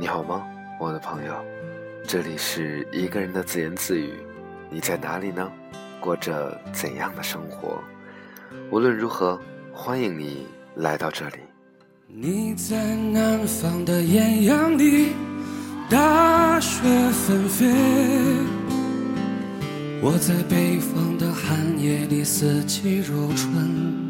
你好吗，我的朋友？这里是一个人的自言自语，你在哪里呢？过着怎样的生活？无论如何，欢迎你来到这里。你在南方的艳阳里，大雪纷飞；我在北方的寒夜里，四季如春。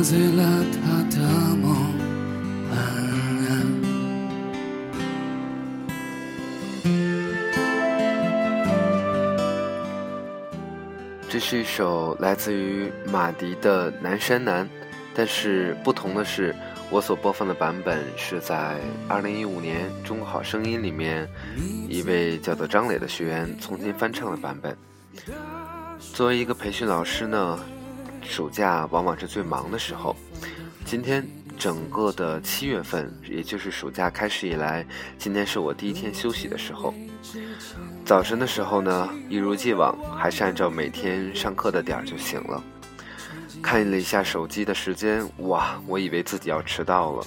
喝醉了他的梦，晚安。这是一首来自于马迪的《南山南》，但是不同的是。我所播放的版本是在二零一五年《中国好声音》里面一位叫做张磊的学员重新翻唱的版本。作为一个培训老师呢，暑假往往是最忙的时候。今天整个的七月份，也就是暑假开始以来，今天是我第一天休息的时候。早晨的时候呢，一如既往，还是按照每天上课的点儿就醒了。看了一下手机的时间，哇！我以为自己要迟到了，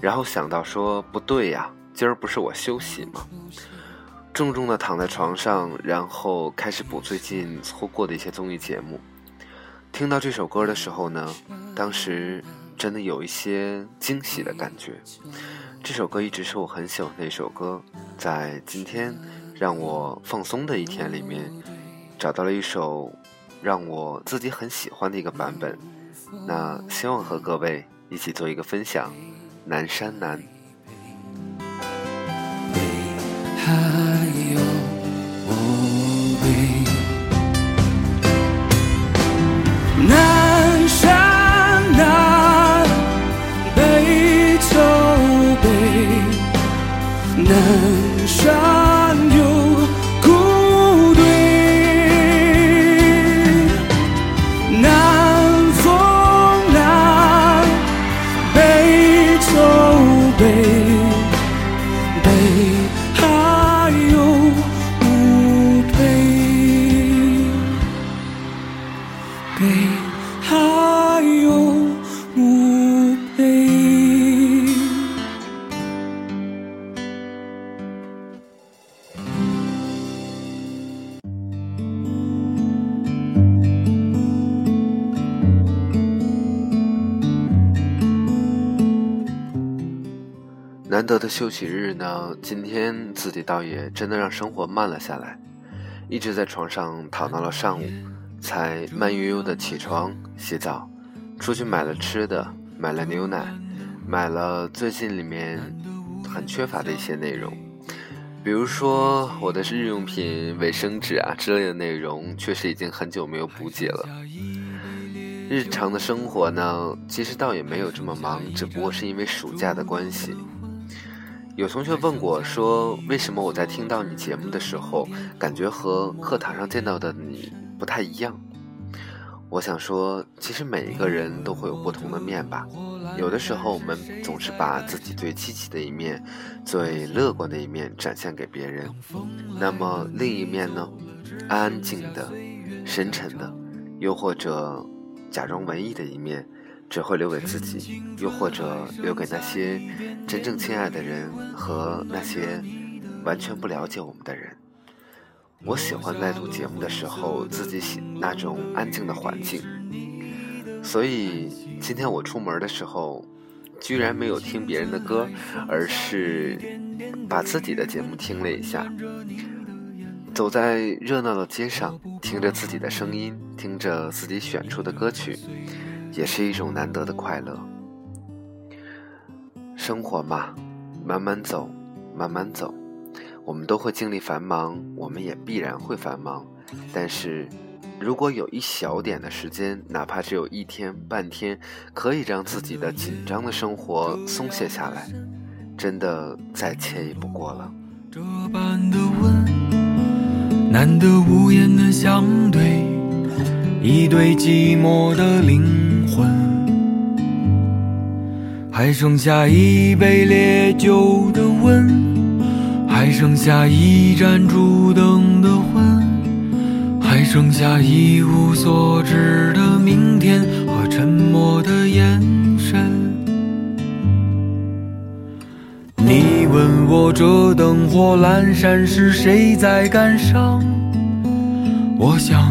然后想到说不对呀，今儿不是我休息吗？重重的躺在床上，然后开始补最近错过的一些综艺节目。听到这首歌的时候呢，当时真的有一些惊喜的感觉。这首歌一直是我很喜欢的一首歌，在今天让我放松的一天里面，找到了一首。让我自己很喜欢的一个版本，那希望和各位一起做一个分享，《南山南》。南山有谷堆南风喃北秋悲北海有墓碑北海有墓难得的休息日呢，今天自己倒也真的让生活慢了下来，一直在床上躺到了上午，才慢悠悠的起床、洗澡，出去买了吃的，买了牛奶，买了最近里面很缺乏的一些内容，比如说我的日用品、卫生纸啊之类的内容，确实已经很久没有补给了。日常的生活呢，其实倒也没有这么忙，只不过是因为暑假的关系。有同学问过，说为什么我在听到你节目的时候，感觉和课堂上见到的你不太一样？我想说，其实每一个人都会有不同的面吧。有的时候，我们总是把自己最积极的一面、最乐观的一面展现给别人，那么另一面呢？安静的、深沉的，又或者假装文艺的一面。只会留给自己，又或者留给那些真正亲爱的人和那些完全不了解我们的人。我喜欢在录节目的时候自己喜那种安静的环境，所以今天我出门的时候，居然没有听别人的歌，而是把自己的节目听了一下。走在热闹的街上，听着自己的声音，听着自己选出的歌曲，也是一种难得的快乐。生活嘛，慢慢走，慢慢走。我们都会经历繁忙，我们也必然会繁忙。但是，如果有一小点的时间，哪怕只有一天、半天，可以让自己的紧张的生活松懈下来，真的再惬意不过了。这般的吻，难得无言的相对，一对寂寞的灵魂，还剩下一杯烈酒的温。还剩下一盏烛灯的昏，还剩下一无所知的明天和沉默的眼神。你问我这灯火阑珊是谁在感伤？我想，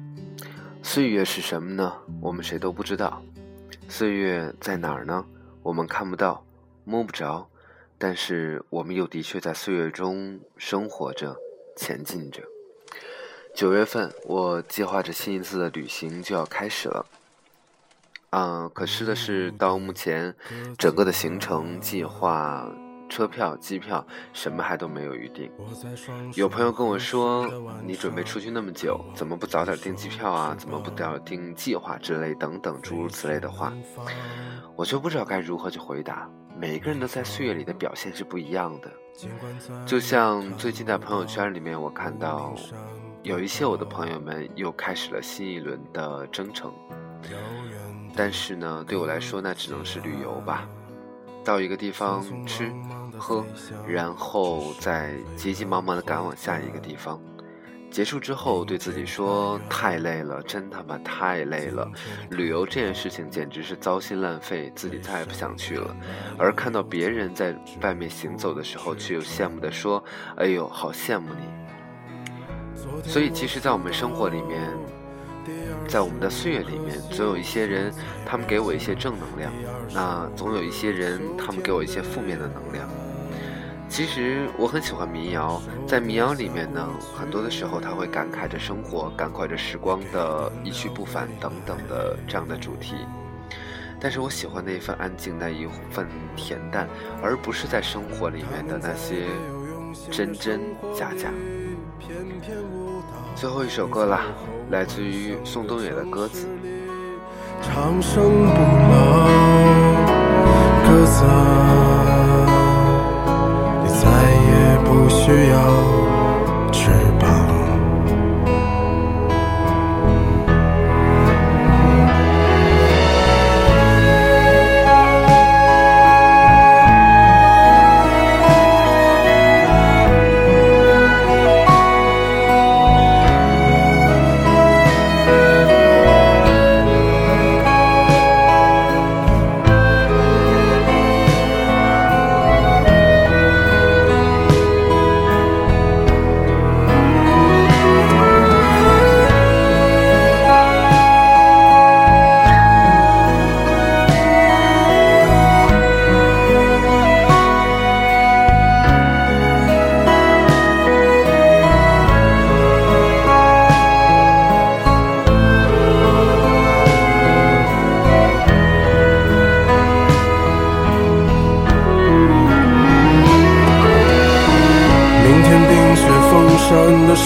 岁月是什么呢？我们谁都不知道。岁月在哪儿呢？我们看不到，摸不着。但是我们又的确在岁月中生活着，前进着。九月份，我计划着新一次的旅行就要开始了。嗯，可是的是，到目前，整个的行程计划、车票、机票什么还都没有预定。有朋友跟我说：“你准备出去那么久，怎么不早点订机票啊？怎么不早点订计划之类等等诸如此类的话？”我就不知道该如何去回答。每个人都在岁月里的表现是不一样的。就像最近在朋友圈里面，我看到有一些我的朋友们又开始了新一轮的征程。但是呢，对我来说，那只能是旅游吧。到一个地方吃喝，然后再急急忙忙的赶往下一个地方。结束之后，对自己说：“太累了，真他妈太累了！旅游这件事情简直是糟心烂肺，自己再也不想去了。”而看到别人在外面行走的时候，却又羡慕的说：“哎呦，好羡慕你！”所以，其实，在我们生活里面。在我们的岁月里面，总有一些人，他们给我一些正能量；那总有一些人，他们给我一些负面的能量。其实我很喜欢民谣，在民谣里面呢，很多的时候他会感慨着生活，感慨着时光的一去不返等等的这样的主题。但是我喜欢那一份安静，那一份恬淡，而不是在生活里面的那些真真假假。最后一首歌了，来自于宋冬野的《歌词》。长生不老，鸽子，你再也不需要。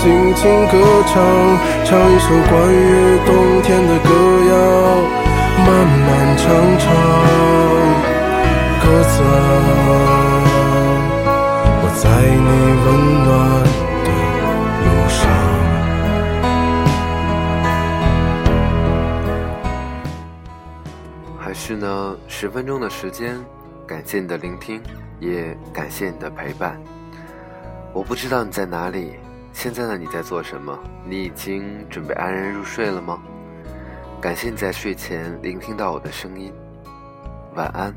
轻轻歌唱，唱一首关于冬天的歌谣，漫漫长长，鸽子，我在你温暖的路上。还是呢，十分钟的时间，感谢你的聆听。也感谢你的陪伴。我不知道你在哪里，现在的你在做什么？你已经准备安然入睡了吗？感谢你在睡前聆听到我的声音。晚安，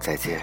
再见。